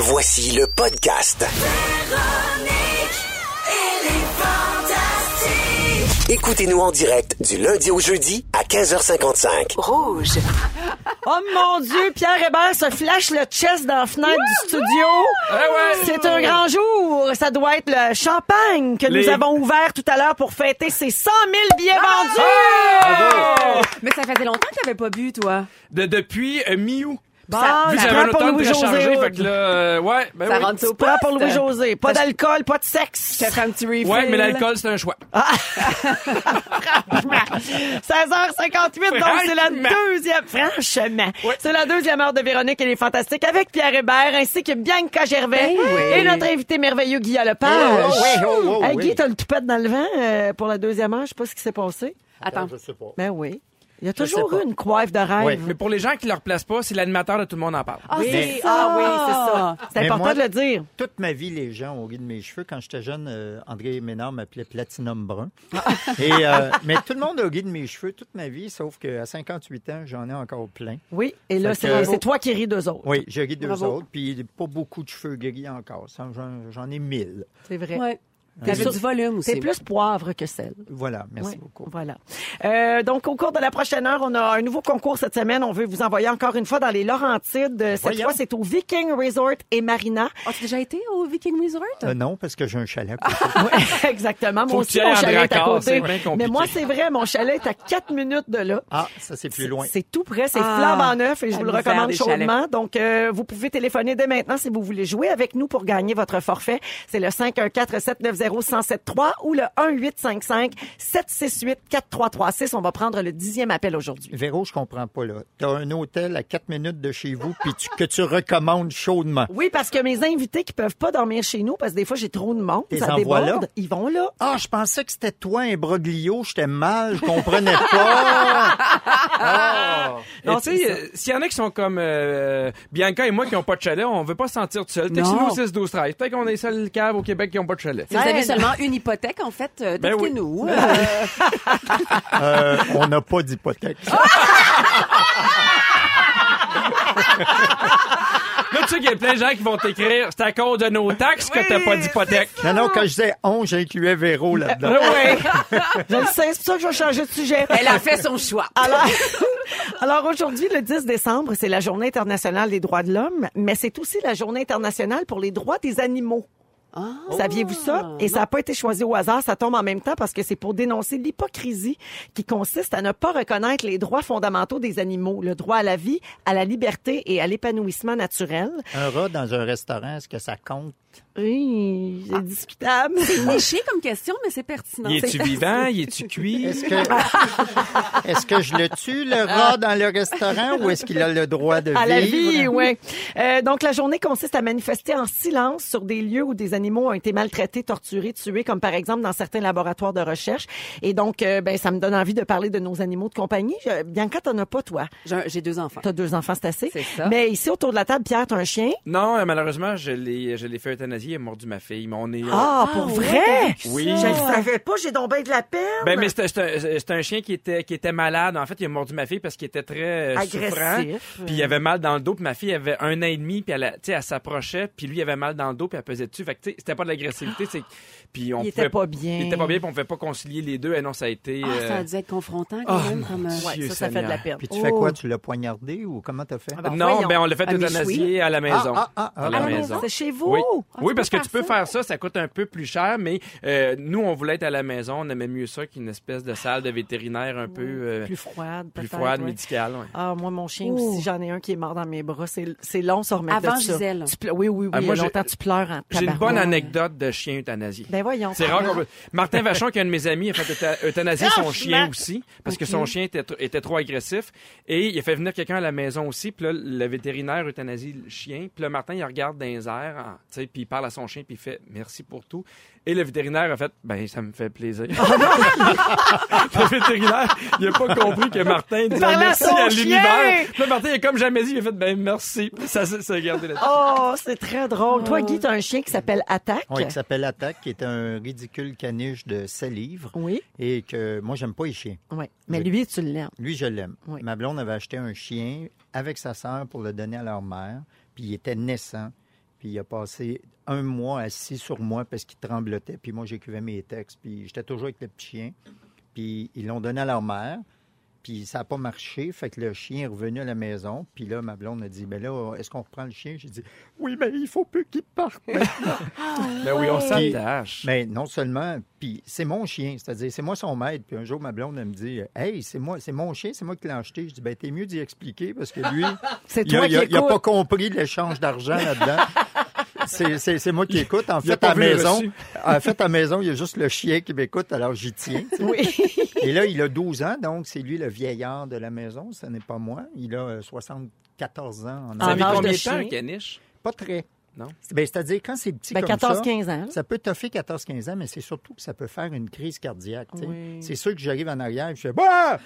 Voici le podcast. Écoutez-nous en direct du lundi au jeudi à 15h55. Rouge. Oh mon Dieu, Pierre Hébert se flash le chest dans la fenêtre du studio. C'est un grand jour. Ça doit être le champagne que nous avons ouvert tout à l'heure pour fêter ces 100 000 billets vendus. Ah! Mais ça faisait longtemps que t'avais pas bu, toi. De, depuis euh, mi-août. Bon, Vu ça prend pour Louis-José fait que là, euh, ouais, ben Ça oui. rentre au Prends pour. Louis-José. Pas d'alcool, pas de sexe. Je te fais un petit refill. Ouais, mais l'alcool, c'est un choix. 16h58, donc c'est la Franchement. deuxième, franchement, Ouais. c'est la deuxième heure de Véronique et les Fantastiques avec Pierre Hébert ainsi que Bianca Gervais Ben oui. et notre invité merveilleux Guy Lepage. Oh, oh, oh, Hey. Guy, t'as le toupette dans le vent euh, pour la deuxième heure, je sais pas ce qui s'est passé. Attends. Je sais pas. Ben oui. Il y a Je toujours eu une coiffe de rêve. Oui. Mais pour les gens qui ne leur placent pas, c'est l'animateur de Tout le monde en parle. Ah, Oui, c'est ah oui, c'est ça. Important moi- de le dire. Toute ma vie, les gens ont ri de mes cheveux. Quand j'étais jeune, euh, André Ménard m'appelait Platinum Brun. Et, euh, mais tout le monde a ri de mes cheveux toute ma vie, sauf qu'à 58 ans, j'en ai encore plein. Oui, et là, c'est toi qui ris d'eux autres. Oui, j'ai ri d'eux Bravo. autres, puis pas beaucoup de cheveux gris encore. Ça, J'en j'en ai mille. C'est vrai. Ouais. T'avais sûr- du volume aussi. C'est plus poivre que sel. Voilà, merci Oui, beaucoup. Voilà. Euh, donc, au cours de la prochaine heure, on a un nouveau concours cette semaine. On veut vous envoyer encore une fois dans les Laurentides. Cette Voyons. fois, c'est au Viking Resort et Marina. As-tu déjà été au Viking Resort? Euh, non, parce que j'ai un chalet à côté. Oui, exactement. Moi aussi, mon chalet est à côté. Mais moi, c'est vrai, mon chalet est à 4 minutes de là. Ah, ça, c'est plus loin. C'est tout près, c'est Ah, flambant neuf et je vous le recommande chalets. chaudement. Donc, euh, vous pouvez téléphoner dès maintenant si vous voulez jouer avec nous pour gagner votre forfait. C'est le 514-790-1073 ou le 1-855-768-4336. On va prendre le dixième appel aujourd'hui. Véro, je comprends pas, là. T'as un hôtel à 4 minutes de chez vous, puis que tu recommandes chaudement. Oui, parce que mes invités qui peuvent pas dormir chez nous, parce que des fois j'ai trop de monde, ça là? ils vont là. Ah, je pensais que c'était toi, un broglio. J'étais mal, je comprenais pas. Ah. Non, tu sais, euh, s'il y en a qui sont comme euh, Bianca et moi qui n'ont pas de chalet, on veut pas se sentir tout seul. Au 6 12 13 Peut-être qu'on est les seuls caves au Québec qui n'ont pas de chalet. Ouais. seulement une hypothèque, en fait, euh, Ben oui. textez-nous. Euh, Euh, on n'a pas d'hypothèque. Là, tu sais qu'il y a plein de gens qui vont t'écrire c'est à cause de nos taxes que t'as pas d'hypothèque. Non, non, quand je disais on, j'incluais Véro là-dedans. Oui. je le sais, c'est pour ça que je vais changer de sujet. Elle a fait son choix. Alors, alors aujourd'hui, le 10 décembre, c'est la Journée internationale des droits de l'homme, mais c'est aussi la Journée internationale pour les droits des animaux. Saviez-vous ça? Et ça n'a pas été choisi au hasard, ça tombe en même temps parce que c'est pour dénoncer l'hypocrisie qui consiste à ne pas reconnaître les droits fondamentaux des animaux, le droit à la vie, à la liberté et à l'épanouissement naturel. Un rat dans un restaurant, est-ce que ça compte? Oui, c'est discutable. Niché comme question, mais c'est pertinent. Y es-tu vivant? Y es-tu cuit? Est-ce que, est-ce que je le tue, le rat, dans le restaurant, ou est-ce qu'il a le droit de À vivre? la vie, oui. donc, la journée consiste à manifester en silence sur des lieux où des animaux ont été maltraités, torturés, tués, comme par exemple dans certains laboratoires de recherche. Et donc, euh, ben, ça me donne envie de parler de nos animaux de compagnie. Je- Bianca, t'en as pas, toi? J'ai j'ai deux enfants. T'as deux enfants, c'est assez. C'est ça. Mais ici, autour de la table, Pierre, t'as un chien? Non, euh, malheureusement, je l'ai, je l'ai fait euthanasier. Il a mordu ma fille. Mais on est. euh, Ah, pour ouais, vrai? Oui. Je le savais pas, j'ai donc bien de la peine. Ben, mais c'était- c'était c'était un chien qui était, qui était malade. En fait, il a mordu ma fille parce qu'il était très euh, Agressif. souffrant. Puis il avait mal dans le dos. Puis ma fille avait un an et demi. Puis elle, a- tu sais, elle s'approchait. Puis lui, il avait mal dans le dos. Puis elle pesait dessus. Fait que, tu sais, c'était pas de l'agressivité. c'est Puis on Il pouvait- était pas bien. Il était pas bien. Puis on pouvait pas concilier les deux. Et non, ça a été. Ah, ça euh, a dû être confrontant quand Oh, même. Comme, euh, Ouais, ça, ça fait de la Seigneur. peine. Puis tu fais Oh. quoi? Tu l'as poignardé ou comment t'as fait? ben, non, voyons. ben on l'a fait À euthanasier à la maison. ah, ah, ah, à la ah, maison. C'est chez vous? Oui, Ah, oui parce que tu peux faire ça, ça coûte un peu plus cher, mais euh, nous, on voulait être à la maison, on aimait mieux ça qu'une espèce de salle de vétérinaire un peu euh, Plus froide, plus froide, ouais. médicale. ouais. Ah, moi, mon chien Oh. aussi, j'en ai un qui est mort dans mes bras. C'est c'est long, se remettre Avant de ça. Gisèle. Tu ple- Oui, oui, oui. Ah, il y moi, a longtemps, tu pleures en J'ai une bonne anecdote de chien euthanasié. Ben voyons. C'est rare peut- Martin Vachon, qui est un de mes amis, a fait euthanasier son chien aussi, parce que son chien était, était trop agressif. Et il a fait venir quelqu'un à la maison aussi, puis là, le vétérinaire euthanasie le chien. Puis là, Martin, il regarde dans les airs, tu sais, puis il parle à son chien, puis il fait « merci pour tout ». Et le vétérinaire a fait « ben, ça me fait plaisir Le vétérinaire, il a pas compris que Martin disait à merci son à chien! l'univers. Puis là, Martin, il a comme jamais dit, il a fait « ben, merci ». Ça, ça, ça a gardé là Oh, c'est très drôle. Toi, Guy, t'as un chien qui s'appelle Attaque. Oui, qui s'appelle Attaque, qui est un ridicule caniche de 7 livres. Oui, Et que moi, j'aime pas les chiens. oui. Mais Oui. lui, tu l'aimes. Lui, je l'aime. Oui. Ma blonde avait acheté un chien avec sa sœur pour le donner à leur mère. Puis il était naissant. Puis il a passé un mois assis sur moi parce qu'il tremblotait. Puis moi, j'écrivais mes textes. Puis j'étais toujours avec le petit chien. Puis ils l'ont donné à leur mère. Puis ça n'a pas marché. Fait que le chien est revenu à la maison. Puis là, ma blonde a dit, ben là, est-ce qu'on reprend le chien? J'ai dit, oui, mais il faut plus qu'il parte maintenant. Ben oui, on s'attache. Mais non seulement, puis c'est mon chien, c'est-à-dire c'est moi son maître. Puis un jour, ma blonde, elle me dit, hey, c'est moi, c'est mon chien, c'est moi qui l'ai acheté. Je dis, ben t'es mieux d'y expliquer parce que lui, C'est il a, toi il a- qui il a pas compris l'échange d'argent là-dedans. C'est- moi qui écoute. En fait, à maison, en fait, à maison, il y a juste le chien qui m'écoute, alors j'y tiens. tu sais. Oui. Et là, il a 12 ans, donc c'est lui le vieillard de la maison, ce n'est pas moi. Il a euh, 74 ans en En âge. combien de temps, chien? un caniche? Pas très. Non? Ben, C'est-à-dire, quand c'est petit Ben, comme ça, 14-15 ans. ça peut toffer 14-15 ans, mais c'est surtout que ça peut faire une crise cardiaque. Oui. C'est sûr que j'arrive en arrière et je fais Bah!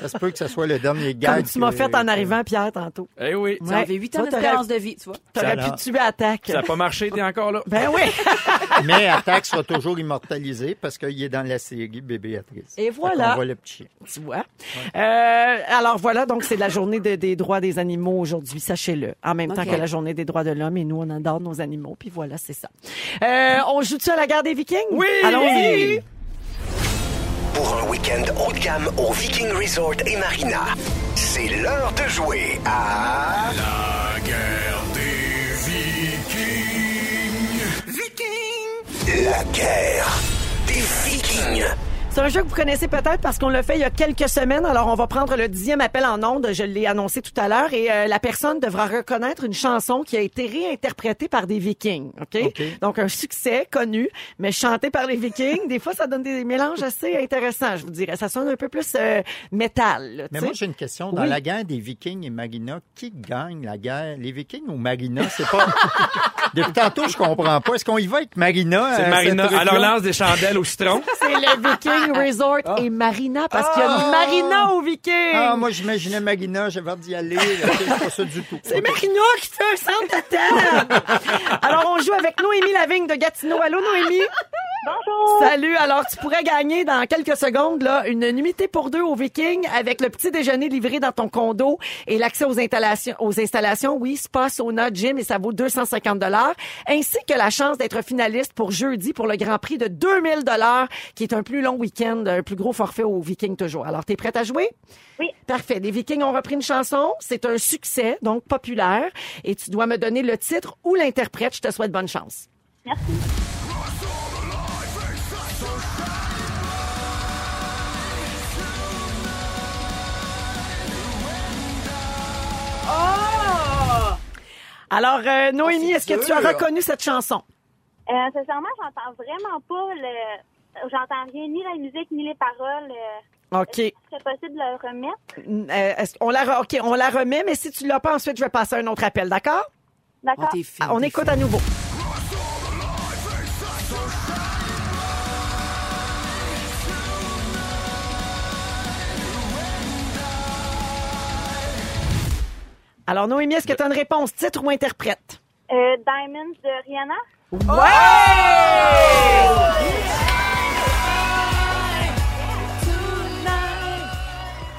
Ça se peut que ce soit le dernier gag. Comme tu m'as que- fait en arrivant, Pierre, tantôt. Eh oui. Tu avais 8 ans t'aurais- d'espérance de vie, tu vois. T'aurais Ça pu tuer attaque. Ça n'a pas marché, t'es encore là. Ben oui. Mais Attaque sera toujours immortalisé parce qu'il est dans la série Bébé Béatrice. Et voilà. qu'on voit le petit chien. tu vois. Euh, alors voilà, donc c'est la journée de- des droits des animaux aujourd'hui, sachez-le. En même temps que la journée des droits de l'homme, et nous, on adore nos animaux, puis voilà, c'est ça. Euh, on joue-tu à la guerre des Vikings? Oui! Allons-y! Pour un week-end haut de gamme au Viking Resort et Marina, c'est l'heure de jouer à... La guerre des Vikings. Vikings. La guerre des Vikings. C'est un jeu que vous connaissez peut-être parce qu'on l'a fait il y a quelques semaines. Alors, on va prendre le dixième appel en ondes. Je l'ai annoncé tout à l'heure. Et euh, la personne devra reconnaître une chanson qui a été réinterprétée par des Vikings. OK? OK. Donc, un succès connu, mais chanté par les Vikings. Des fois, ça donne des mélanges assez intéressants, je vous dirais. Ça sonne un peu plus euh, métal. là, Mais moi, j'ai une question. Dans Oui. la guerre des Vikings et Marina, qui gagne la guerre? Les Vikings ou Marina? C'est pas. Depuis tantôt, je comprends pas. Est-ce qu'on y va avec Marina? C'est euh, Marina. leur lance des chandelles au citron. C'est le Viking Resort et Marina parce qu'il y a une Marina au Viking. Ah, moi, j'imaginais Marina, j'avais hâte d'y aller. C'est pas ça du tout. C'est Marina qui fait un centre de table. Alors, on joue avec Noémie Lavigne de Gatineau. Allô, Noémie? Bonjour. Salut. Alors, tu pourrais gagner dans quelques secondes là, une nuitée pour deux au Viking avec le petit déjeuner livré dans ton condo et l'accès aux installations, aux installations, oui, spa, sauna, gym et ça vaut 250 dollars, ainsi que la chance d'être finaliste pour jeudi pour le Grand Prix de 2000 dollars, qui est un plus long week-end, un plus gros forfait au Viking toujours. Alors, t'es prête à jouer? Oui. Parfait. Les Vikings ont repris une chanson. C'est un succès, donc populaire. Et tu dois me donner le titre ou l'interprète. Je te souhaite bonne chance. Merci. Alors, euh, Noémie, est-ce que tu as reconnu cette chanson? Euh, sincèrement, j'entends vraiment pas le. J'entends rien, ni la musique, ni les paroles. Euh, OK. Est-ce que c'est possible de le remettre? Euh, est-ce- la, re- OK, on la remet, mais si tu l'as pas, ensuite, je vais passer à un autre appel, d'accord? D'accord. Ah, on t'es écoute à nouveau. Alors, Noémie, est-ce que tu as une réponse, titre ou interprète? Euh, Diamonds de Rihanna?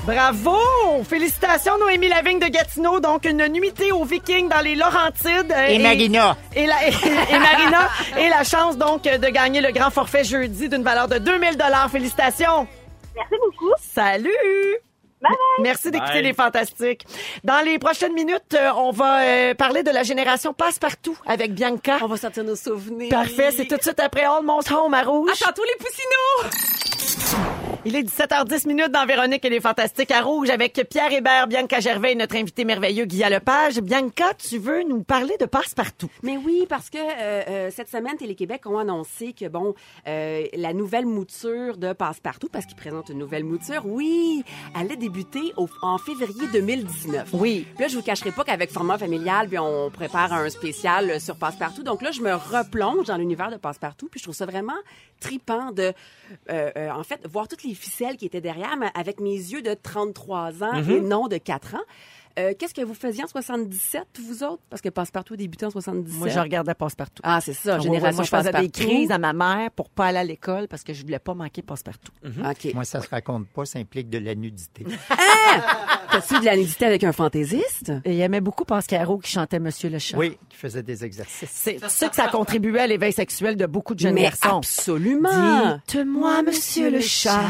Bravo! Félicitations, Noémie Lavigne de Gatineau. Donc, une nuitée aux Vikings dans les Laurentides. Et Marina. Et, la, et, Marina. Et la chance, donc, de gagner le grand forfait jeudi d'une valeur de 2000 Félicitations! Merci beaucoup. Salut! Bye bye. Merci d'écouter les fantastiques. Dans les prochaines minutes, euh, on va euh, parler de la génération passe-partout avec Bianca. On va sortir nos souvenirs. Parfait, c'est tout de suite après Almost Home à Rouge. À tantôt, les poussinots! Il est 17h10 minutes dans Véronique et les Fantastiques à Rouge avec Pierre Hébert, Bianca Gervais et notre invité merveilleux Guy Lepage. Bianca, tu veux nous parler de passe-partout? Mais oui, parce que euh, euh, cette semaine, Télé-Québec ont annoncé que, bon, euh, la nouvelle mouture de Passe-Partout, parce qu'ils présentent une nouvelle mouture, oui, allait débuter au- en février 2019. Oui. Puis là, je vous cacherai pas qu'avec format familial, puis on prépare un spécial sur Passe-Partout. Donc là, je me replonge dans l'univers de Passe-Partout, puis je trouve ça vraiment tripant de, en fait, voir toutes les ficelles qui étaient derrière, mais avec mes yeux de 33 ans et non de 4 ans. Euh, Qu'est-ce que vous faisiez en 77, vous autres? Parce que Passepartout a débuté en 77. Moi, je regardais passe-partout. Ah, c'est ça, génération moi, je faisais des crises à ma mère pour pas aller à l'école parce que je voulais pas manquer passe-partout. OK. Moi, ça se raconte pas, ça implique de la nudité. T'as-tu de la nudité avec un fantaisiste? Et il aimait beaucoup Pascaro qui chantait Monsieur le chat. Oui, qui faisait des exercices. C'est sûr que ça contribuait à l'éveil sexuel de beaucoup de jeunes Mais garçons. absolument. Dites-moi, Monsieur le chat,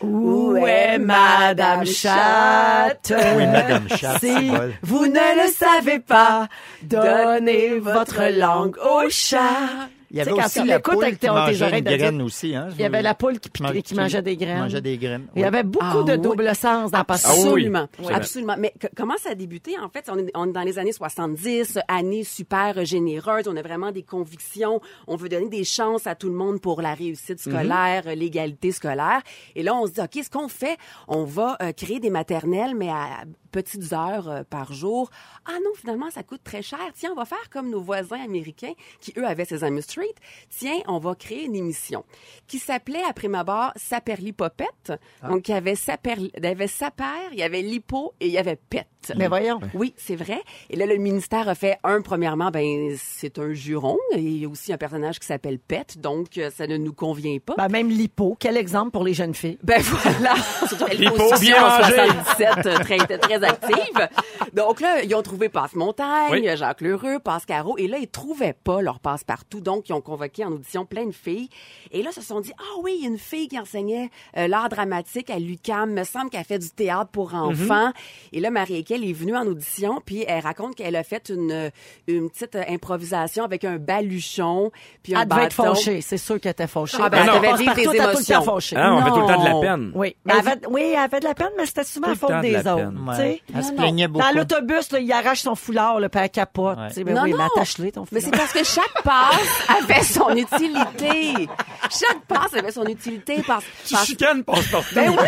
où est Madame Chatte? Oui, Madame Chatte, Si vous ne le savez pas, donnez votre langue au chat. Il y avait aussi la poule avec qui mangeait oreilles une de dire- graine aussi. Hein? Il y avait la poule qui, mangeait des graines. mangeait des graines. Il y avait beaucoup Ah de oui. double sens dans. Ah. Absolument, Oui. absolument. Mais que- comment ça a débuté en fait? On est, on est dans les années 70, années super généreuses. On a vraiment des convictions. On veut donner des chances à tout le monde pour la réussite scolaire, Mhm. l'égalité scolaire. Et là, on se dit ok, ce qu'on fait, on va euh, créer des maternelles, mais à petites heures euh, par jour. Ah non, finalement, ça coûte très cher. Tiens, on va faire comme nos voisins américains qui eux avaient Sesame Street. Tiens, on va créer une émission qui s'appelait à prime abord Saperli Popette. Donc il y avait Saperli, il y avait Saper, il y avait Lipo et il y avait Pet. Mais voyons. Oui, c'est vrai. Et là, le ministère a fait un, premièrement, ben c'est un juron. Et il y a aussi un personnage qui s'appelle Pet, donc euh, ça ne nous convient pas. Ben, même l'hypo, quel exemple pour les jeunes filles? Ben voilà, position bien en mangé. 77, euh, très, très active. Donc là, ils ont trouvé Passe-Montagne, Oui. Jacques Lheureux, Passe-Caro, et là, ils trouvaient pas leur passe-partout. Donc, ils ont convoqué en audition plein de filles. Et là, ils se sont dit, ah oui, il y a une fille qui enseignait euh, l'art dramatique à l'UQAM. Me semble qu'elle fait du théâtre pour Mhm. enfants. Et là, Marie-Équelle est venue en audition, puis elle raconte qu'elle a fait une, une petite euh, improvisation avec un baluchon, puis un Elle devait être bâton. fauchée. C'est sûr qu'elle était fauchée. Ah ben, elle devait vivre des le émotions. fauchée. Ah, on fait tout le temps de la peine. Oui, mais elle avait, oui, elle avait de la peine, mais c'était souvent le faute temps de des la autres. tu. Ouais. Elle se Non, plaignait beaucoup. Dans l'autobus, il arrache son foulard, là, puis elle capote. Ouais. tu Ben Non, oui, non. mais attache-le ton Mais foulard. c'est parce que chaque passe avait son utilité. Chaque passe avait son utilité. Parce, Tu parce- chicanes passe-partout. Ben Véro.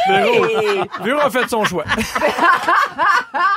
oui! Véro a fait son choix.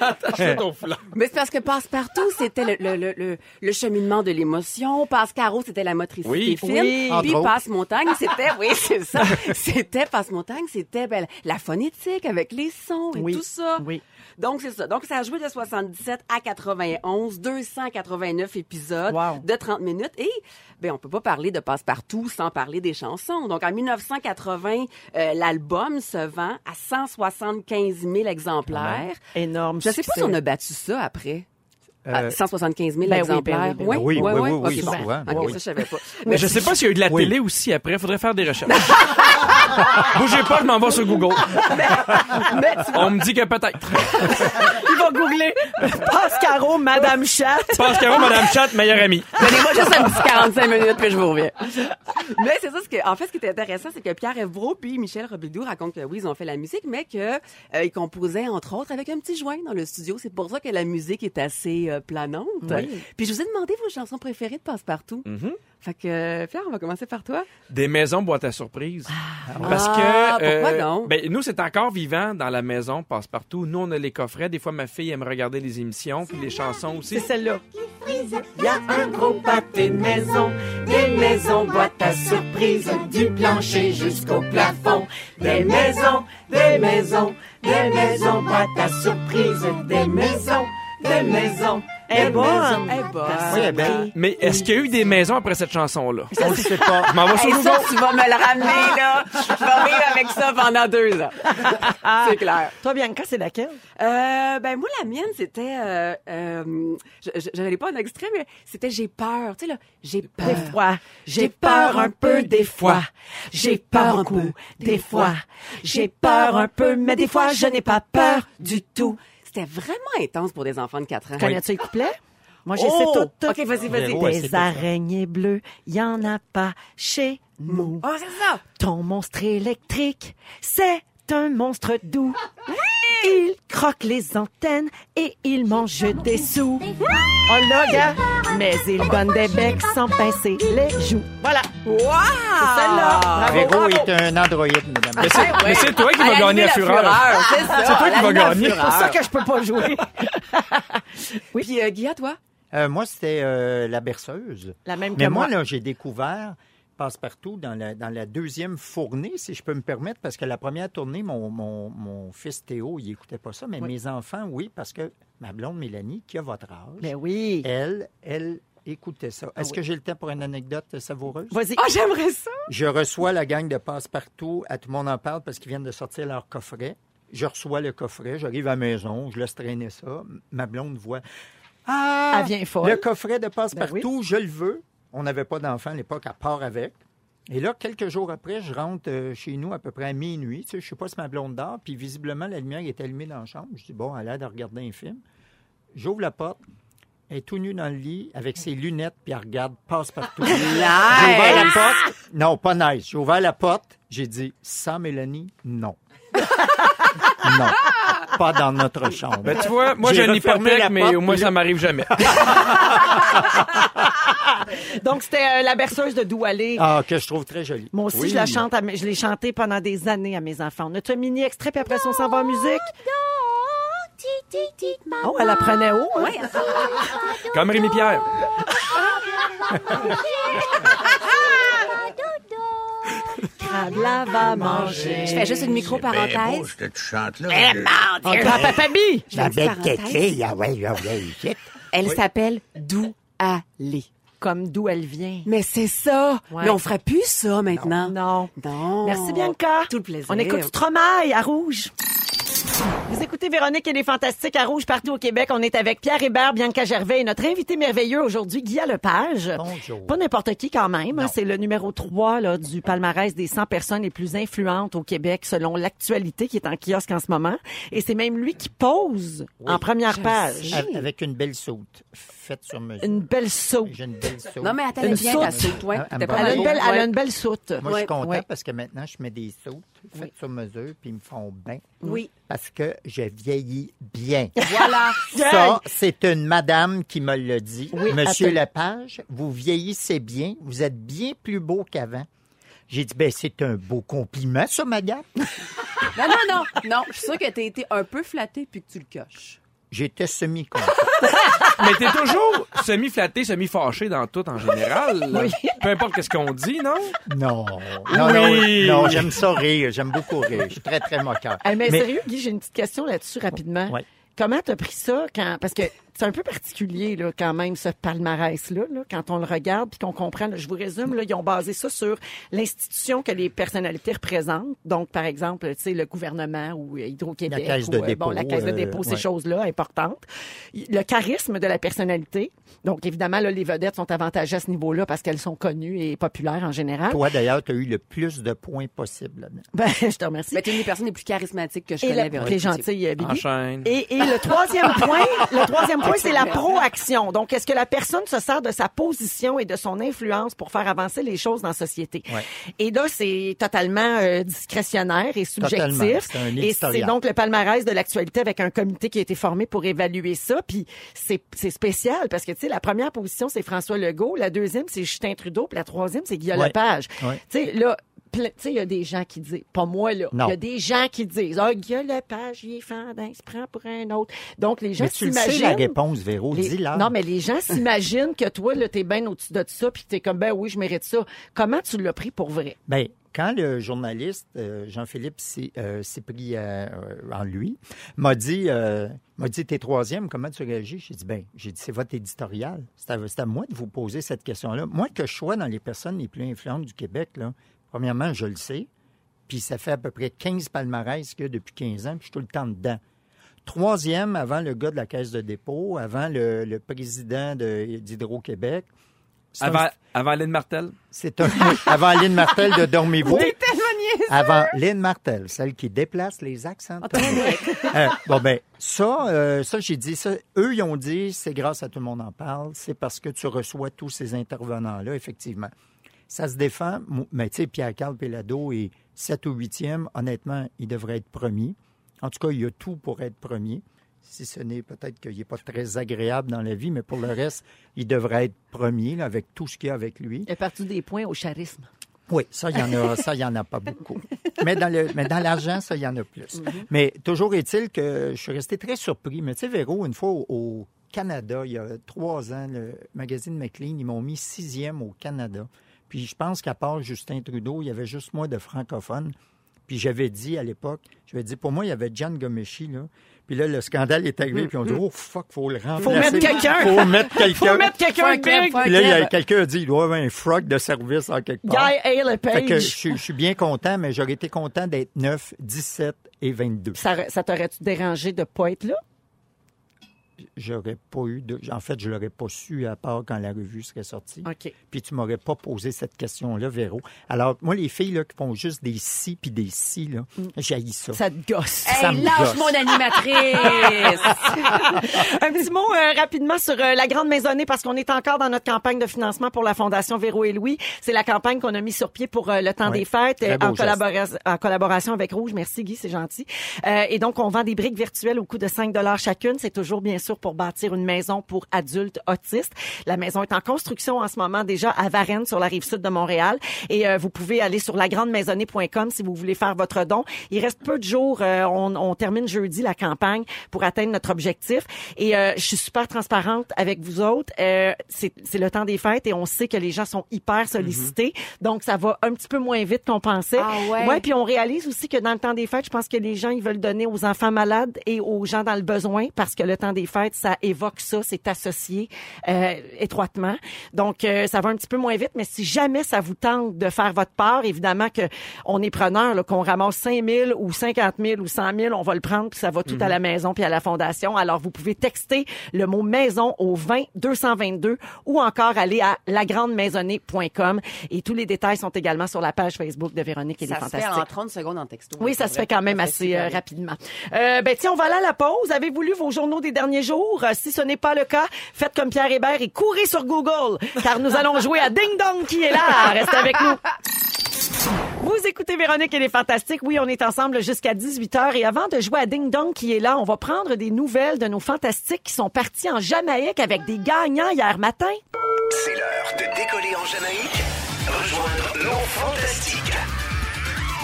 Attache ton foulard. Mais c'est parce que Passe-Partout, c'était le, le, le, le, le cheminement de l'émotion. Passe-Caro, c'était la motricité Oui. fine. Oui. Puis. Passe-Montagne, c'était, oui, c'est ça. C'était Passe-Montagne, c'était ben, la phonétique avec les sons et Oui. tout ça. Oui. Donc, c'est ça. Donc, ça a joué de 77 à 91, 289 épisodes Wow. de 30 minutes. Et, ben, on peut pas parler de Passe-Partout sans parler des chansons. Donc, en 1980, euh, l'album se vend à 175 000 exemplaires. Énorme Je sais pas si on a battu ça après. Euh, Ah, 175 000 ben oui, exemplaires. ben oui, oui. Oui, oui, bon. souvent. Ça, je savais pas. Mais je sais pas s'il y a eu de la Oui. télé aussi après. Faudrait faire des recherches. Bougez pas, je m'en vais sur Google. On me dit que peut-être. Il va googler Pascaro, Madame Chat. Pascaro, Madame Chat, meilleure amie. Donnez-moi juste un petit 45 minutes, puis je vous reviens. Mais c'est ça, ce que, en fait, ce qui était intéressant, c'est que Pierre Evro puis Michel Robidoux racontent que oui, ils ont fait la musique, mais que euh, ils composaient, entre autres, avec un petit joint dans le studio. C'est pour ça que la musique est assez euh, planante. Puis je vous ai demandé vos chansons préférées de Passe-Partout. Fait que, euh, Pierre, on va commencer par toi. Des maisons boîte à surprise. Parce Ah, que pourquoi non? ben, nous, c'est encore vivant dans la maison, passe-partout. Nous, on a les coffrets. Des fois, ma fille aime regarder les émissions, puis les chansons aussi. C'est celle-là. Il y a un gros pâté de maison, des maisons boîte à surprise, du plancher jusqu'au plafond. Des maisons, des maisons, des maisons boîte à surprise, des maisons, des maisons, maisons. Eh bonne. Oui, elle est belle. Mais est-ce qu'il y a eu des maisons après cette chanson-là? On le sait pas. Je m'en vais sur ça, tu vas me le ramener, là. Je vais vivre avec ça pendant deux ans. C'est clair. Toi, Bianca, c'est laquelle? Euh, ben moi la mienne c'était euh, euh, je- je- j'avais pas un extrait mais c'était j'ai peur tu sais là j'ai peur Des fois, j'ai peur un peu des fois. J'ai peur un peu des fois. J'ai peur un peu, mais des fois, je n'ai pas peur du tout. C'était vraiment intense pour des enfants de 4 ans Connais-tu les couplets? Moi, j'ai Oh! sais tout. ok vas-y vas-y Des tout ça. araignées bleues, y en a pas chez nous. oh c'est ça Ton monstre électrique, c'est un monstre doux. Il croque les antennes et il mange des sous. Oh là, gars! Mais il donne des becs sans pincer les joues. Voilà. wow C'est celle-là. Bravo, Véro bravo. est un androïde, mesdames. Mais c'est, mais toi qui vas gagner la Fureur. c'est toi qui vas gagner. C'est pour ça que je peux pas jouer. oui puis euh, Guy à toi? Euh, moi, c'était euh, la berceuse. La même Mais que moi, moi. là, j'ai découvert passe-partout dans la, dans la deuxième fournée, si je peux me permettre, parce que la première tournée, mon, mon, mon fils Théo, il écoutait pas ça, mais Oui. mes enfants, oui, parce que ma blonde Mélanie, qui a votre âge, Ben oui. elle, elle écoutait ça. Est-ce que j'ai le temps pour une anecdote savoureuse? Vas-y. Oh, j'aimerais ça! Je reçois la gang de passe-partout, à tout le monde en parle parce qu'ils viennent de sortir leur coffret. Je reçois le coffret, j'arrive à la maison, je laisse traîner ça. Ma blonde voit. Ah! Elle vient folle. Le coffret de passe-partout, Ben je le veux. On n'avait pas d'enfant à l'époque, à part avec. Et là, quelques jours après, je rentre euh, chez nous à peu près à minuit. Tu sais, je sais pas si ma blonde dort, puis visiblement, la lumière est allumée dans la chambre. Je dis, bon, elle a l'air de regarder un film. J'ouvre la porte. Elle est tout nue dans le lit avec ses lunettes, puis elle regarde passe-partout. J'ai ouvert la porte. Non, pas nice. J'ai ouvert la porte. J'ai dit, sans Mélanie, non. non. Pas dans notre chambre. Ben, tu vois, moi, J'ai une hypothèque, mais au moins, ça m'arrive jamais. Donc, c'était euh, la berceuse de Doualé. Ah, que je trouve très jolie. Moi aussi, Oui. je la chante, à mes- je l'ai chantée pendant des années à mes enfants. On a un mini extrait, puis après ça, on s'en va en musique. Oh, elle apprenait haut. hein? Comme Rémi Pierre. Crabe la va manger. Je fais juste une micro-parenthèse. là. Oh, grand-papa Bi! Une belle parenthèse. kéké, ah ouais, ah ouais, ici. Elle s'appelle D'où aller. Comme d'où elle vient. Mais c'est ça. Ouais. Mais on ferait plus ça maintenant. Non. Non. Merci Bianca. Tout le plaisir. On écoute Stromae à Rouge. Vous écoutez Véronique et les Fantastiques à Rouge partout au Québec. On est avec Pierre Hébert, Bianca Gervais et notre invité merveilleux aujourd'hui, Guy Lepage. Bonjour. Pas n'importe qui quand même. hein. C'est le numéro 3 là, du palmarès des 100 personnes les plus influentes au Québec selon l'actualité qui est en kiosque en ce moment. Et c'est même lui qui pose en première page. Avec- Avec une belle soute faite sur mesure. Une belle saute. J'ai une belle soute. Non, mais attends, Une elle ta ouais. A une belle, elle a une belle soute. Moi, je suis content Ouais. parce que maintenant, je mets des soutes faites sur mesure, puis ils me font bien. Oui. Parce que je vieillis bien. Voilà. Ça, c'est une madame qui me l'a dit. Oui, Monsieur attends. Lepage, vous vieillissez bien. Vous êtes bien plus beau qu'avant. J'ai dit, ben, c'est un beau compliment, ça, madame. Non, non, non. Non, je suis sûre que t'as été un peu flatté puis que tu le coches. J'étais semi-content. Mais t'es toujours semi-flatté, semi-fâché dans tout en général. Peu importe ce qu'on dit, non? Non. Non, non, Oui. non, j'aime ça rire. J'aime beaucoup rire. Je suis très, très moqueur. Mais, Mais- sérieux, Guy, j'ai une petite question là-dessus rapidement. Ouais. Comment t'as pris ça quand parce que c'est un peu particulier là quand même ce palmarès là, quand on le regarde puis qu'on comprend. là, je vous résume là, ils ont basé ça sur l'institution que les personnalités représentent. Donc par exemple, tu sais le gouvernement ou Hydro-Québec La caisse ou, de euh, bon dépôt, la caisse de euh, dépôt, ces ouais. choses-là importantes. Le charisme de la personnalité. Donc évidemment là les vedettes sont avantagées à ce niveau-là parce qu'elles sont connues et populaires en général. Toi, d'ailleurs, tu as eu le plus de points possible là-dedans. Ben je te remercie. Mais t'es une des personnes les plus charismatiques que je Et connais, la, Véronique t'es Cloutier. gentille, euh, Bibi. Enchaîne. Et, et le troisième point, le troisième point, c'est la proaction. Donc, est-ce que la personne se sert de sa position et de son influence pour faire avancer les choses dans la société? Ouais. Et là, c'est totalement euh, discrétionnaire et subjectif. Un et c'est donc le palmarès de l'actualité avec un comité qui a été formé pour évaluer ça. Puis c'est c'est spécial parce que, tu sais, la première position, c'est François Legault. La deuxième, c'est Justin Trudeau. Puis la troisième, c'est Guillaume Ouais. Lepage. Ouais. Tu sais, là, plein- tu sais, il y a des gens qui disent, pas moi, là, il y a des gens qui disent, ah, Guillaume Lepage, il est fendant, il se prend pour un autre. Donc, les gens Mais tu sais, s'imaginent... la réponse, Véro. les- Dis-la. Non, mais les gens s'imaginent que toi, là, t'es bien au-dessus de ça, puis que t'es comme, ben oui, je mérite ça. Comment tu l'as pris pour vrai? Ben, quand le journaliste euh, Jean-Philippe s'est euh, pris euh, en lui, m'a dit, m'a dit, t'es troisième, comment tu réagis? J'ai dit, ben, j'ai dit, c'est votre éditorial. C'est à, à moi de vous poser cette question-là. Moi, que je sois dans les personnes les plus influentes du Québec, là, premièrement, je le sais, puis ça fait à peu près 15 palmarès qu'il y a depuis 15 ans, puis je suis tout le temps dedans. Troisième, avant le gars de la Caisse de dépôt, avant le, le président de- d'Hydro-Québec. Un- Avant, avant Lynn Martel? c'est un, avant Lynn Martel de Dormez-vous. Avant Lynn Martel, celle qui déplace les accents. Euh, bon, ben, ça, euh, ça j'ai dit ça. Eux, ils ont dit, c'est grâce à tout le monde en parle, c'est parce que tu reçois tous ces intervenants-là, effectivement. Ça se défend, mais tu sais, Pierre-Carl Pellado est 7 ou 8e. Honnêtement, il devrait être premier. En tout cas, il a tout pour être premier. Si ce n'est peut-être qu'il n'est pas très agréable dans la vie, mais pour le reste, il devrait être premier là, avec tout ce qu'il y a avec lui. Il est parti des points au charisme. Oui, ça, il y en a, ça, il y en a pas beaucoup. Mais dans le, mais dans l'argent, ça, il y en a plus. Mais toujours est-il que je suis resté très surpris. Mais tu sais, Véro, une fois au, au Canada, il y a trois ans, le magazine McLean, ils m'ont mis sixième au Canada. Puis je pense qu'à part Justin Trudeau, il y avait juste moi de francophones. Puis j'avais dit à l'époque, j'avais dit, pour moi, il y avait John Gomeshi, là. Puis là, le scandale est arrivé, puis on dit, oh fuck, faut le remplacer. Faut mettre quelqu'un. Faut mettre quelqu'un. Faut mettre quelqu'un big. Puis là, il y a club. quelqu'un a dit, il doit y avoir un frog de service en quelque Guy part. Hale Fait que je, Page. suis- je suis bien content, mais j'aurais été content d'être 9, 17 et 22. Ça, ça t'aurait-tu dérangé de pas être là? J'aurais pas eu de. En fait, je l'aurais pas su à part quand la revue serait sortie. OK. Puis tu m'aurais pas posé cette question-là, Véro. Alors, moi, les filles là, qui font juste des si puis des si, là, j'haïs ça. Ça te gosse. Ça Hey, me lâche gosse. mon animatrice! Un petit mot euh, rapidement sur euh, la Grande Maisonnée parce qu'on est encore dans notre campagne de financement pour la Fondation Véro et Louis. C'est la campagne qu'on a mis sur pied pour euh, le temps Oui, des fêtes euh, en, geste. collabora- en collaboration avec Rouge. Merci Guy, c'est gentil. Euh, et donc, on vend des briques virtuelles au coût de 5 chacune. C'est toujours bien sûr pour bâtir une maison pour adultes autistes. La maison est en construction en ce moment déjà à Varennes sur la rive sud de Montréal. Et euh, vous pouvez aller sur lagrandemaisonnée.com si vous voulez faire votre don. Il reste peu de jours. euh, on, on termine jeudi la campagne pour atteindre notre objectif. Et euh, je suis super transparente avec vous autres. Euh, c'est le temps des fêtes et on sait que les gens sont hyper sollicités. Donc, ça va un petit peu moins vite qu'on pensait. Ah ouais? Ouais, puis on réalise aussi que dans le temps des fêtes, je pense que les gens, ils veulent donner aux enfants malades et aux gens dans le besoin parce que le temps des fêtes, ça évoque ça, c'est associé euh, étroitement. Donc, euh, ça va un petit peu moins vite, mais si jamais ça vous tente de faire votre part, évidemment que on est preneur, qu'on ramasse 5 000 ou 50 000 ou 100 000, on va le prendre, puis ça va tout à la maison puis à la fondation. Alors, vous pouvez texter le mot maison au 20 222 ou encore aller à lagrandemaisonnée.com et tous les détails sont également sur la page Facebook de Véronique et les Ça se fait Fantastiques. en 30 secondes en texto. Oui, ça se fait quand même Ça assez euh, rapidement. Euh, ben tiens, on va aller à la pause. Avez-vous lu vos journaux des derniers Euh, si ce n'est pas le cas, faites comme Pierre Hébert et courez sur Google, car nous allons jouer à Ding Dong qui est là. Restez avec nous. Vous écoutez Véronique et les Fantastiques. Oui, on est ensemble jusqu'à 18h. Et avant de jouer à Ding Dong qui est là, on va prendre des nouvelles de nos Fantastiques qui sont partis en Jamaïque avec des gagnants hier matin. C'est l'heure de décoller en Jamaïque. Rejoindre l'eau fantastique.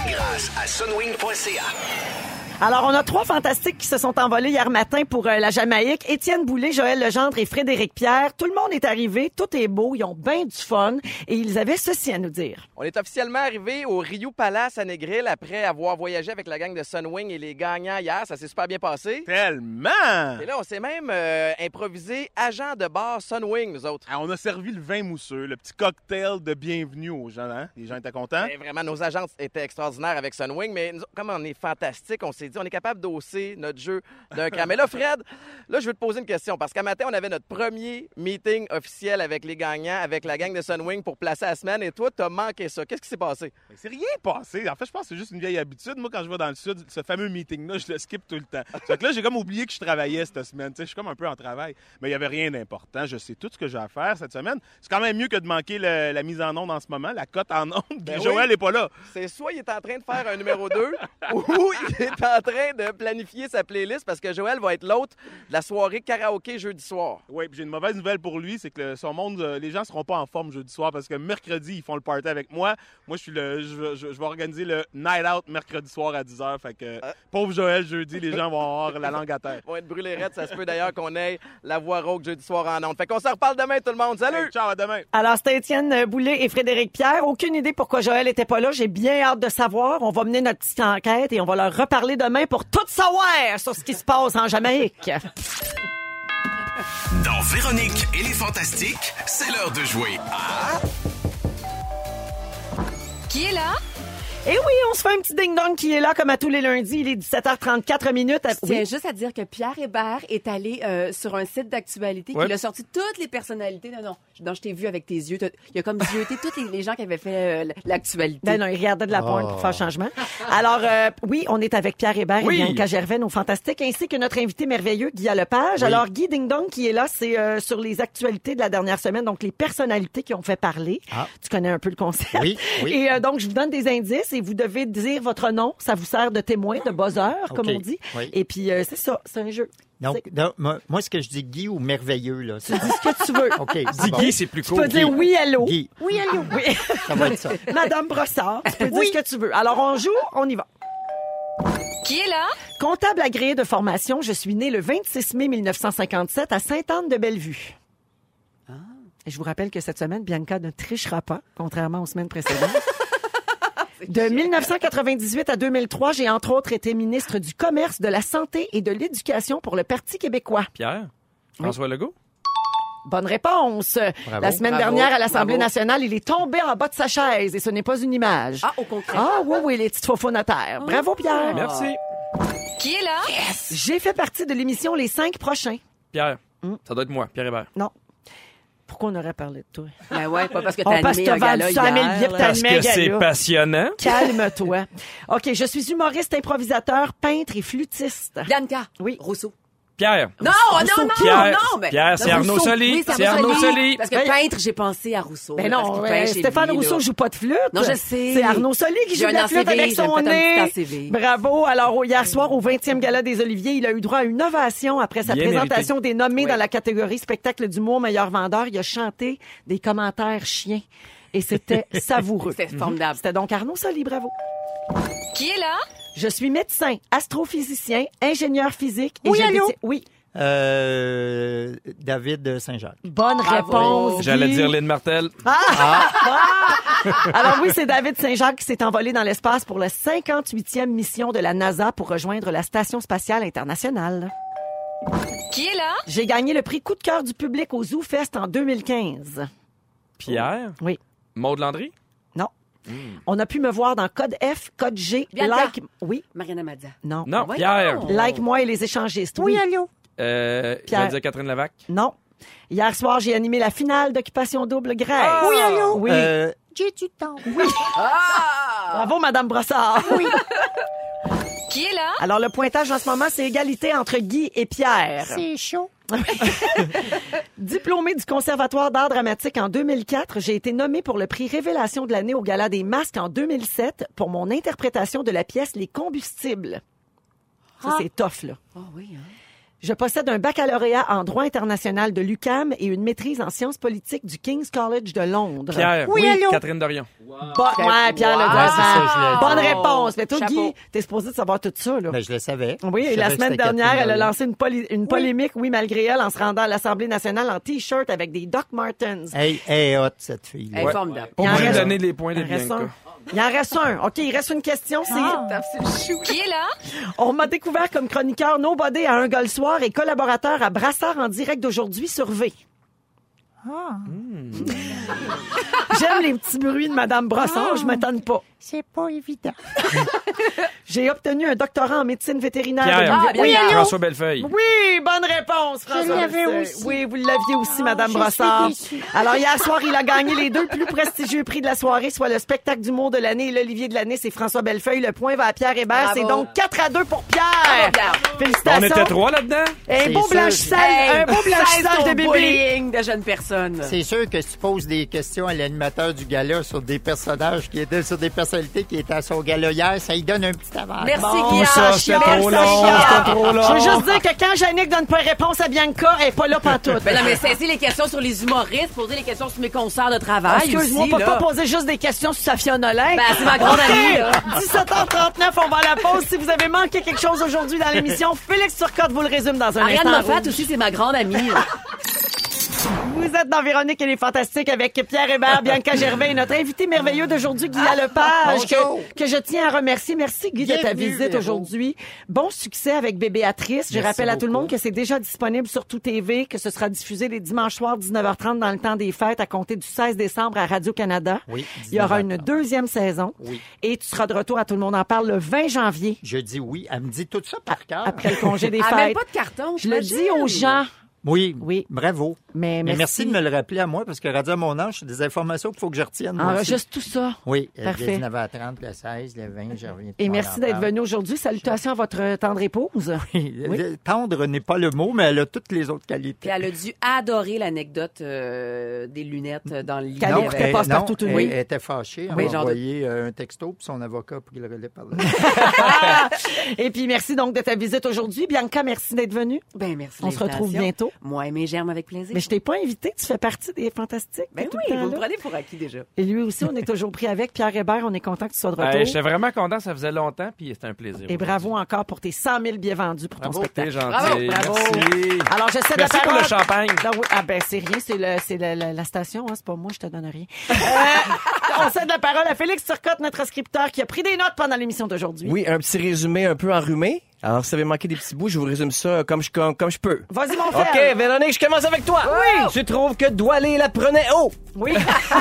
Grâce à sunwing.ca. Alors, on a trois fantastiques qui se sont envolés hier matin pour euh, la Jamaïque. Étienne Boulay, Joël Legendre et Frédéric Pierre. Tout le monde est arrivé, tout est beau, ils ont bien du fun et ils avaient ceci à nous dire. On est officiellement arrivé au Rio Palace à Negril après avoir voyagé avec la gang de Sunwing et les gagnants hier. Ça s'est super bien passé. Tellement! Et là, on s'est même euh, improvisé agent de bar Sunwing, nous autres. Ah, on a servi le vin mousseux, le petit cocktail de bienvenue aux gens. Hein? Les gens étaient contents. Et vraiment, nos agents étaient extraordinaires avec Sunwing, mais nous, comme on est fantastique, on s'est dit, on est capable d'hausser notre jeu d'un cran. Mais là, Fred, là, je veux te poser une question, parce qu'à matin, on avait notre premier meeting officiel avec les gagnants, avec la gang de Sunwing pour placer la semaine, et toi, t'as manqué ça. Qu'est-ce qui s'est passé? Mais C'est rien passé. En fait, je pense que c'est juste une vieille habitude. Moi, quand je vais dans le sud, ce fameux meeting-là, je le skip tout le temps. Fait que là, j'ai comme oublié que je travaillais cette semaine. Je suis comme un peu en travail. Mais il n'y avait rien d'important. Je sais tout ce que j'ai à faire cette semaine. C'est quand même mieux que de manquer le- la mise en onde en ce moment, la cote en onde. Ben Joël oui. n'est pas là. C'est soit il est en train de faire un numéro 2 ou il est en train de planifier sa playlist parce que Joël va être l'autre de la soirée karaoké jeudi soir. Oui, puis j'ai une mauvaise nouvelle pour lui, c'est que le- son monde, euh, les gens seront pas en forme jeudi soir parce que mercredi, ils font le party avec moi. Moi, je suis le, je, vais- je- je vais organiser le night out mercredi soir à 10h. Fait que, Ah. pauvre Joël, jeudi, les gens vont avoir la langue à terre. Ils vont être brûlés raides. Ça se peut d'ailleurs qu'on ait la voix rauque jeudi soir en ondes. Fait qu'on s'en reparle demain, tout le monde. Salut! Hey, ciao, à demain. Alors, c'était Étienne Boulay et Frédéric Pierre. Aucune idée pourquoi Joël était pas là. J'ai bien hâte de savoir. On va mener notre petite enquête et on va leur reparler demain pour tout savoir sur ce qui se passe en Jamaïque. Dans Véronique et les Fantastiques, c'est l'heure de jouer à... Qui est là? Et oui, on se fait un petit ding-dong qui est là comme à tous les lundis. Il est 17h34 minutes. Je tiens Oui. juste à dire que Pierre Hébert est allé euh, sur un site d'actualité Ouais. qui a sorti toutes les personnalités. Non, non, non je t'ai vu avec tes yeux. Il a comme zioté tous les, les gens qui avaient fait euh, l'actualité. Ben non, il regardait de la pointe pour faire changement. Alors, euh, oui, on est avec Pierre Hébert Oui. et Bianca Gervais, nos fantastiques, ainsi que notre invité merveilleux, Guy Lepage. Alors, Guy Ding Dong qui est là, c'est euh, sur les actualités de la dernière semaine, donc les personnalités qui ont fait parler. Ah. Tu connais un peu le concept. Oui, oui. Et euh, donc, je vous donne des indices et vous devez dire votre nom. Ça vous sert de témoin, de buzzer, comme on dit. Oui. Et puis, euh, c'est ça, c'est un jeu. Donc, donc, moi, moi, ce que je dis Guy ou merveilleux, là, c'est Dis ce que tu veux. OK. Dis bon. Guy, c'est plus Tu court. peux dire oui, allô. Guy. Oui, allô. Oui. Ça va être ça. Madame Brossard, tu peux dire ce que tu veux. Alors, on joue, on y va. Qui est là? Comptable agréé de formation, je suis né le 26 mai 1957 à Sainte-Anne-de-Bellevue. Et je vous rappelle que cette semaine, Bianca ne trichera pas, contrairement aux semaines précédentes. De 1998 à 2003, j'ai entre autres été ministre du Commerce, de la Santé et de l'Éducation pour le Parti québécois. Pierre? François Legault? Bonne réponse. Bravo. La semaine Bravo. dernière, à l'Assemblée Bravo. nationale, il est tombé en bas de sa chaise et ce n'est pas une image. Ah, au concret. Ah oui, oui, les petites faufounes à terre. Bravo, Pierre. Merci. Qui est là? J'ai fait partie de l'émission Les cinq prochains. Pierre. Hmm? Ça doit être moi, Pierre Hébert. Non. Pourquoi on aurait parlé de toi? Ben ouais, pas parce que t'as animé un gala 100 000 hier, Parce que c'est passionnant. Calme-toi. OK, je suis humoriste, improvisateur, peintre et flûtiste. Bianca. Oui. Rousseau. Pierre. Non, non, non, Pierre. non, mais... Pierre, c'est Arnaud Rousseau. Soli. Oui, C'est Arnaud Soli. Parce que Ben- peintre, j'ai pensé à Rousseau. Ben là, parce non, Stéphane lui, Rousseau là. joue pas de flûte. Non, je sais. C'est Arnaud Soli qui joue de la flûte avec son nez. Bravo. Alors, au- hier soir, au 20e Gala des Oliviers, il a eu droit à une ovation après sa Bien présentation des nommés Oui. dans la catégorie spectacle d'humour meilleur vendeur. Il a chanté des commentaires chiens. Et c'était savoureux. C'était formidable. C'était donc Arnaud Soli, bravo. Qui est là? Je suis médecin, astrophysicien, ingénieur physique et Oui, j'ai allô? déti- Oui. Euh, David Saint-Jacques. Bonne réponse. J'allais dire Lynn Martel. Alors oui, c'est David Saint-Jacques qui s'est envolé dans l'espace pour la 58e mission de la NASA pour rejoindre la Station spatiale internationale. Qui est là? J'ai gagné le prix coup de cœur du public au Zoo Fest en 2015. Pierre? Oui. Maud Landry? Non. On a pu me voir dans Code F, Code G, Bianca. Like... Oui. Mariana Mazza. Non. Non, voyons. Pierre. Like moi et les échangistes. Oui. allô? Euh, Pierre. dire Catherine Lavac? Non. Hier soir, j'ai animé la finale d'Occupation Double Grèce. Oui, allô? Oui. Euh, J'ai du temps. Oui. Bravo, Madame Brossard. Oui. Qui est là? Alors, le pointage en ce moment, c'est égalité entre Guy et Pierre. c'est chaud. Diplômé du Conservatoire d'art dramatique en 2004, j'ai été nommée pour le prix Révélation de l'année au Gala des Masques en 2007 pour mon interprétation de la pièce Les Combustibles. Ça, c'est tough, là. Oh oui, hein. Je possède un baccalauréat en droit international de l'UCAM et une maîtrise en sciences politiques du King's College de Londres. Pierre. Oui, allô? Catherine Dorion. Bon, ouais, Pierre le Wow. Ouais, c'est ça. Bonne réponse. Mais toi, Chapeau. Guy, t'es supposé de savoir tout ça, là. Ben, je le savais. Oui, et la semaine dernière, elle a lancé une, poly- une polémique, oui, malgré elle, en se rendant à l'Assemblée nationale en T-shirt avec des Doc Martens. Hey, hey, hot, cette fille. Elle est formidable. Pour reste- donner les points de Il en reste Bianca. Il en reste un. OK, il reste une question. C'est Qui est là? On m'a découvert comme chroniqueur Nobody à un le soir et collaborateur à Brassard en direct d'aujourd'hui sur V. J'aime les petits bruits de Madame Brassard, je m'étonne pas. C'est pas évident. J'ai obtenu un doctorat en médecine vétérinaire. Pierre. de l'Université- bien, allô? François Bellefeuille. Oui, bonne réponse, François. l'avais Bellefeuille. aussi. Oui, vous l'aviez aussi, Madame je Brossard. déçue. Alors, hier soir, il a gagné les deux plus prestigieux prix de la soirée, soit le spectacle d'humour de l'année et l'Olivier de l'année. C'est François Bellefeuille. Le point va à Pierre Hébert. Bravo. C'est donc 4 à 2 pour Pierre. Bravo, Pierre. Félicitations. On était trois là-dedans? Un C'est beau sûr. blanchissage, Hey, un beau blanchissage de bébé. bullying de jeunes personnes. C'est sûr que si tu poses des questions à l'animateur du gala sur des personnages qui étaient, sur des qui étaient à son gala hier, ça lui donne un petit avantage. Merci, Bon, Guillaume. ça, c'était trop Merci, long, Guillaume. c'était trop long. Je veux juste dire que quand Jannick donne pas réponse à Bianca, elle est pas là pantoute. Ben non, mais cessez les questions sur les humoristes, posez les questions sur mes concerts de travail. Excuse-moi, on peut pas poser juste des questions sur Safia Nolin. Ben, c'est ma grande amie, là. 17h39, on va à la pause. Si vous avez manqué quelque chose aujourd'hui dans l'émission, Félix Turcotte vous le résume dans un Ariane instant. Moffat Rouge. aussi, c'est ma grande amie. Vous êtes dans Véronique et les Fantastiques avec Pierre Hébert, Bianca Gervais et notre invité merveilleux d'aujourd'hui, Guy Lepage, bonjour. que, que je tiens à remercier. Merci, Guy, de ta visite aujourd'hui. Bon succès avec Bébéatrice. Je Merci rappelle à tout le monde que c'est déjà disponible sur Tout TV, que ce sera diffusé les dimanches soirs 19h30 dans le temps des fêtes à compter du 16 décembre à Radio-Canada. Oui, Il y aura 19h30. une deuxième saison. Oui. Et tu seras de retour à Tout le monde en parle le 20 janvier, Je dis oui. Elle me dit tout ça par cœur. après le congé des Elle a même fêtes. pas de carton. Je le dis aux gens. Oui. Oui. Bravo. Mais Mais merci. merci. de me le rappeler à moi parce que Radio à mon âge, c'est des informations qu'il faut que je retienne. aussi. Enregistre tout ça. Oui, euh, Parfait. le 19h30, le 16, le 20, je reviens. Et merci d'être venu aujourd'hui. Salutations à votre tendre épouse. Oui. Le- Tendre n'est pas le mot, mais elle a toutes les autres Puis qualités. elle a dû adorer l'anecdote euh, des lunettes dans le lit. Passe partout tout elle, était fâchée. Elle Oui, m'a j'en envoyé euh, un texto pour son avocat pour qu'il le relève par là. Et puis merci donc de ta visite aujourd'hui. Bianca, merci d'être venue. Ben, merci. On se retrouve bientôt. Moi et mes germes avec plaisir. Mais je t'ai pas invité, tu fais partie des fantastiques. Ben T'es tout oui, le vous me prenez pour acquis déjà. Et lui aussi, on est toujours pris avec. Pierre Hébert, on est content que tu sois de retour. Hey, J'étais vraiment content, ça faisait longtemps, puis c'était un plaisir. Et bravo encore pour tes 100 000 billets vendus pour ton Bravo, t'es spectacle. gentil. Bravo, bravo. Merci. Alors, je cède Merci la pour parole. le champagne. Non, oui. Ah ben, c'est rien, c'est le, c'est le- la, la station, hein, c'est pas moi, je te donne rien. Euh, on cède la parole à Félix Turcotte, notre scripteur, qui a pris des notes pendant l'émission d'aujourd'hui. Oui, un petit résumé un peu enrhumé. Alors, si vous avez manqué des petits bouts, je vous résume ça comme je, comme, comme je peux. Vas-y, mon OK, frère. Véronique, je commence avec toi. Oui. Tu trouves que Doualé la prenait haut. Oui.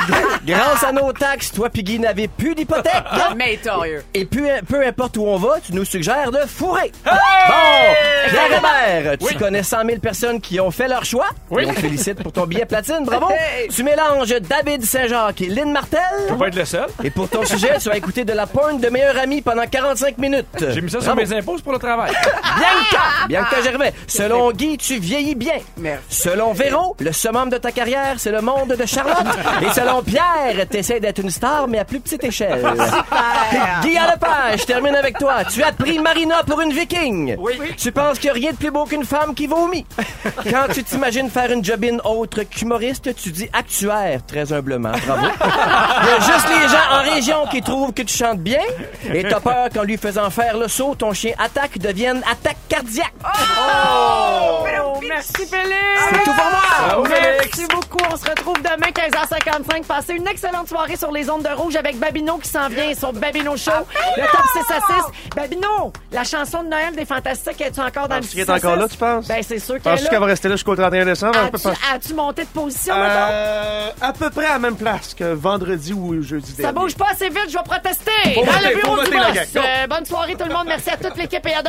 Grâce à nos taxes, toi pis Guy n'avez plus d'hypothèque. Mais torieux. Et peu, peu importe où on va, tu nous suggères de fourrer. Bon, Pierre Hébert, tu connais 100 000 personnes qui ont fait leur choix. Oui. Et on te félicite pour ton billet platine, bravo. Tu mélanges David Saint-Jacques et Lynn Martel. Je peux pas être le seul. Et pour ton sujet, tu vas écouter de la porn de meilleur ami pendant 45 minutes. J'ai mis ça sur mes impôts pour le travail. Bianca! Bianca Gervais. Selon Guy, tu vieillis bien. Merci. Selon Véro, le summum de ta carrière, c'est le monde de Charlotte. Et selon Pierre, t'essaies d'être une star, mais à plus petite échelle. Guy Lepage, je termine avec toi. Tu as pris Marina pour une viking. Oui. Tu penses qu'il n'y a rien de plus beau qu'une femme qui vomit. Quand tu t'imagines faire une jobine autre qu'humoriste, tu dis actuaire, très humblement. Bravo. Il y a juste les gens en région qui trouvent que tu chantes bien. Et t'as peur qu'en lui faisant faire le saut, ton chien attaque devienne attaque cardiaque. Oh, merci Félix. C'est tout pour moi. Bravo, Merci Félix. beaucoup. On se retrouve demain 15h55. Passez une excellente soirée sur les ondes de rouge avec Babino qui s'en vient sur Babino Show. Le top 6 à 6. Babino, la chanson de Noël des Fantastiques, es-tu encore dans le Penses-tu 6 qu'elle est encore 6? là, tu penses? Ben, c'est sûr qu'elle Penses-tu est qu'elle va rester là jusqu'au 31 décembre? As-tu monté de position? Euh, à peu près à la même place que vendredi ou jeudi Ça dernier. bouge pas assez vite, je vais protester. Faut Dans voter, le bureau du boss. Euh, bonne soirée tout le monde. Merci à toute l'équipe et à demain.